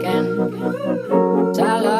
again. Tell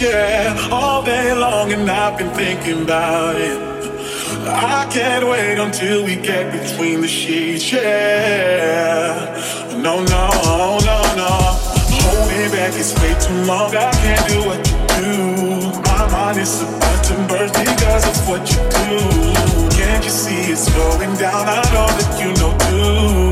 yeah, all day long, and I've been thinking about it. I can't wait until we get between the sheets, yeah. No, no, no, no. Hold me back, it's way too long. I can't do what you do. My mind is about to burst because of what you do. Can't you see it's going down? I know that you know too.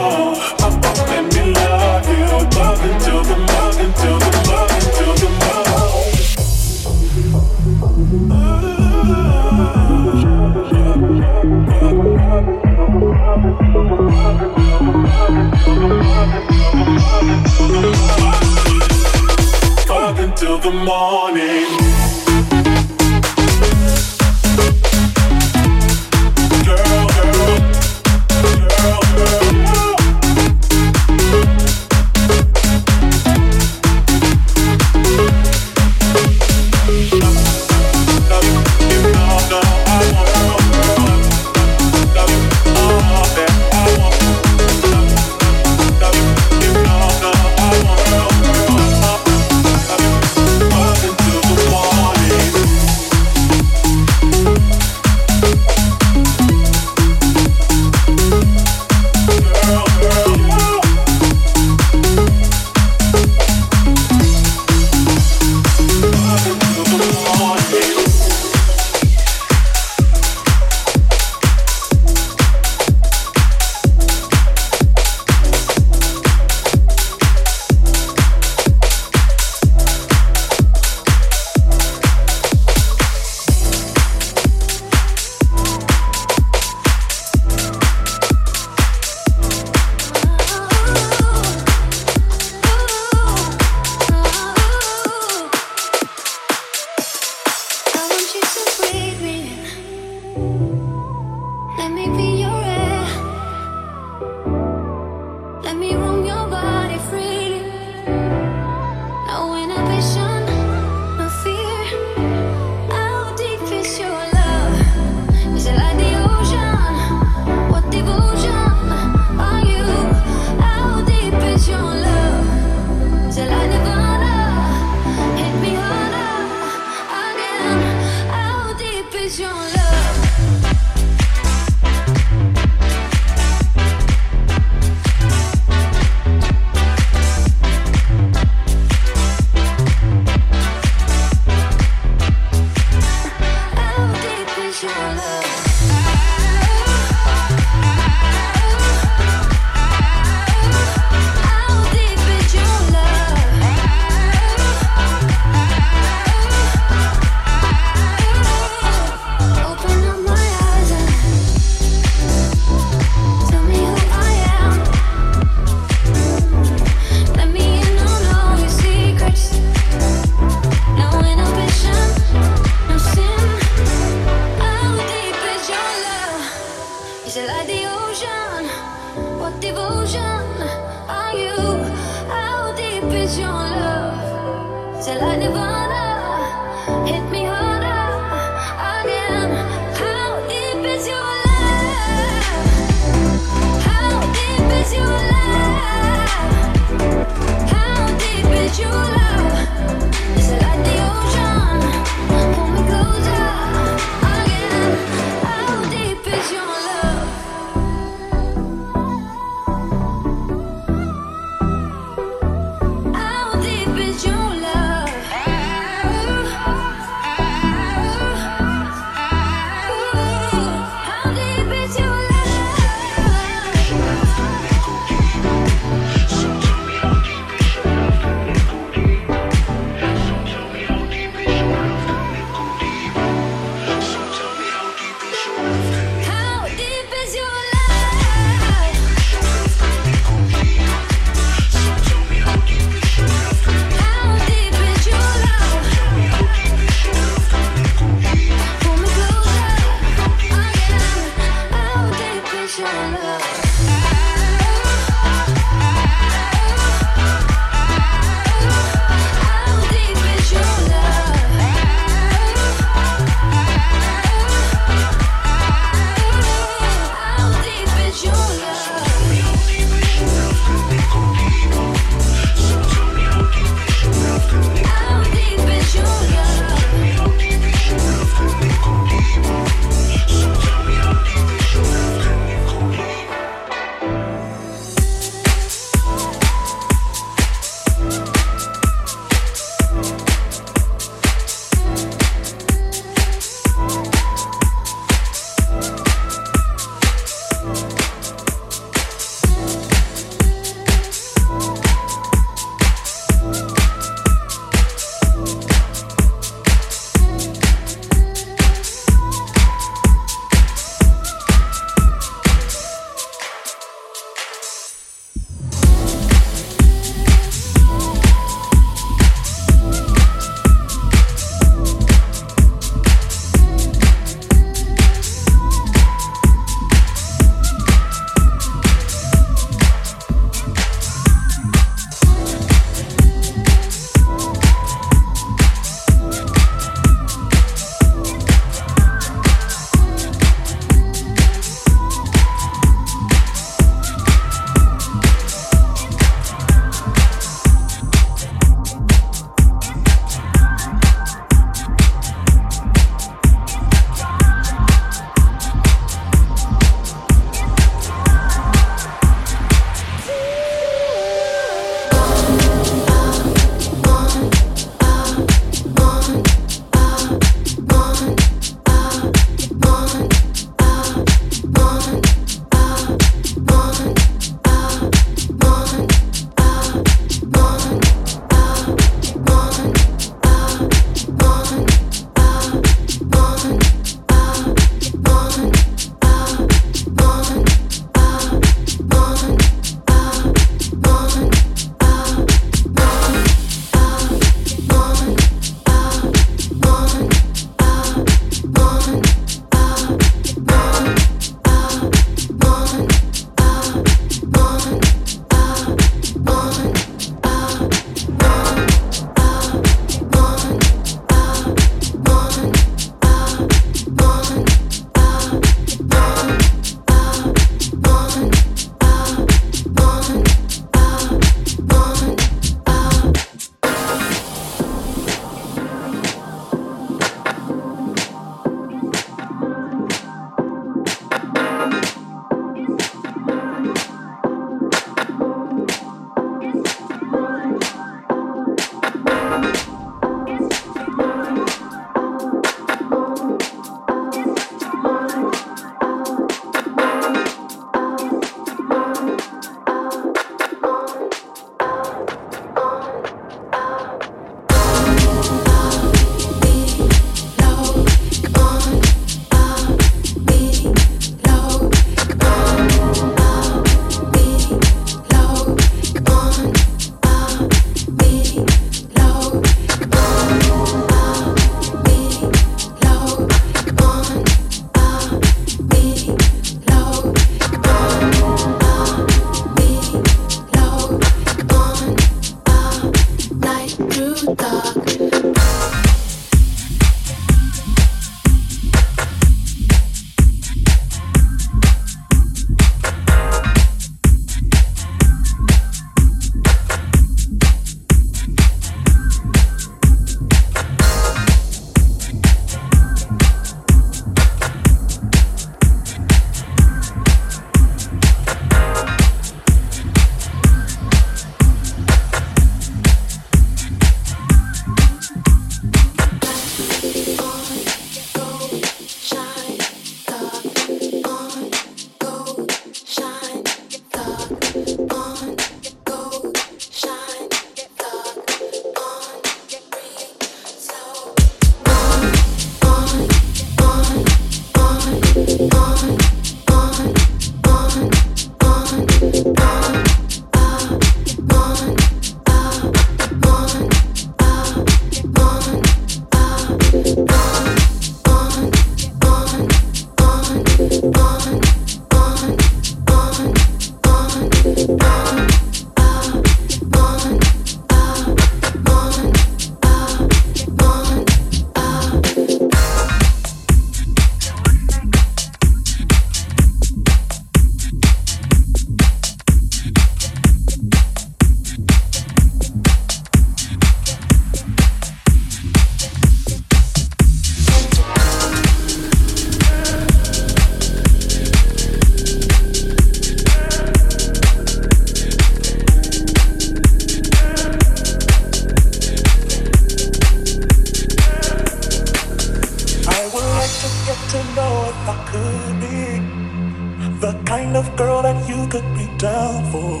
could be down for.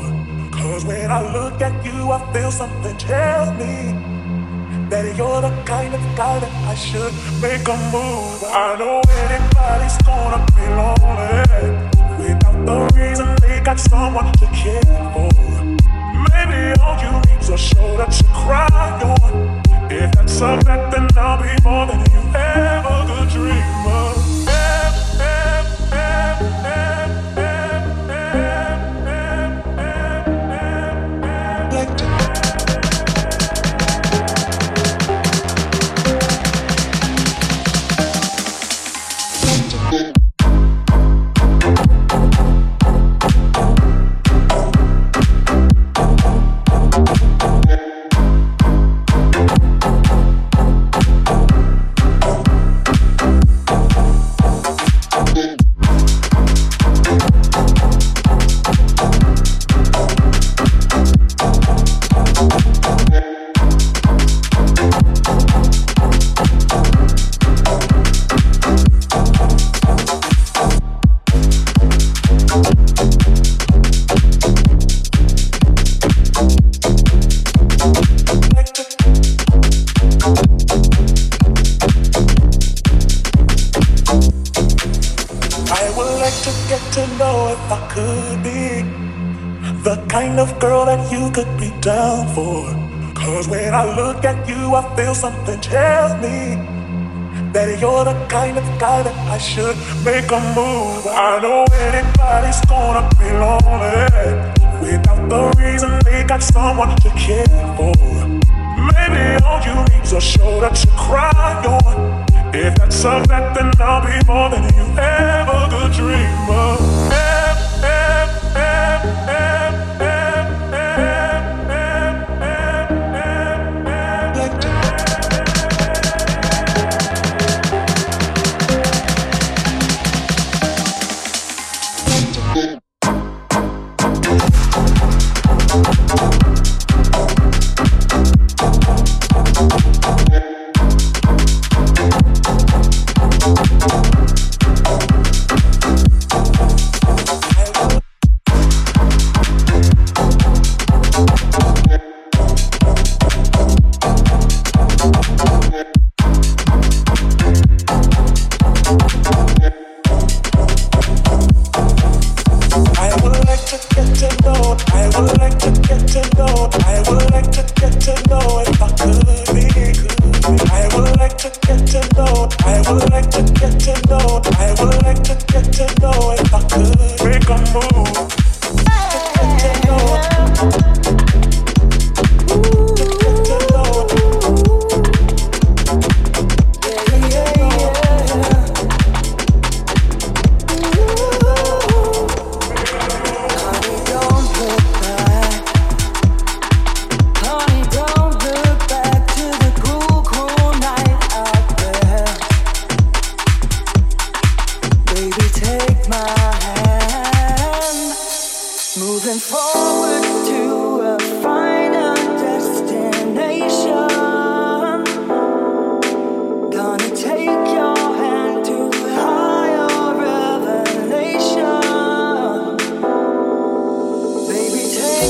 Cause when I look at you, I feel something tell me that you're the kind of guy that I should make a move. I know anybody's gonna be lonely without the reason they got someone to care for. Maybe all you need's a shoulder to cry on. If that's a bet, then I'll be more than you ever could dream of. feel something tells me that you're the kind of guy that I should make a move. I know anybody's gonna be lonely without the reason they got someone to care for. Maybe all you need's a shoulder to cry on. If that's a fact, then I'll be more than you ever could dream.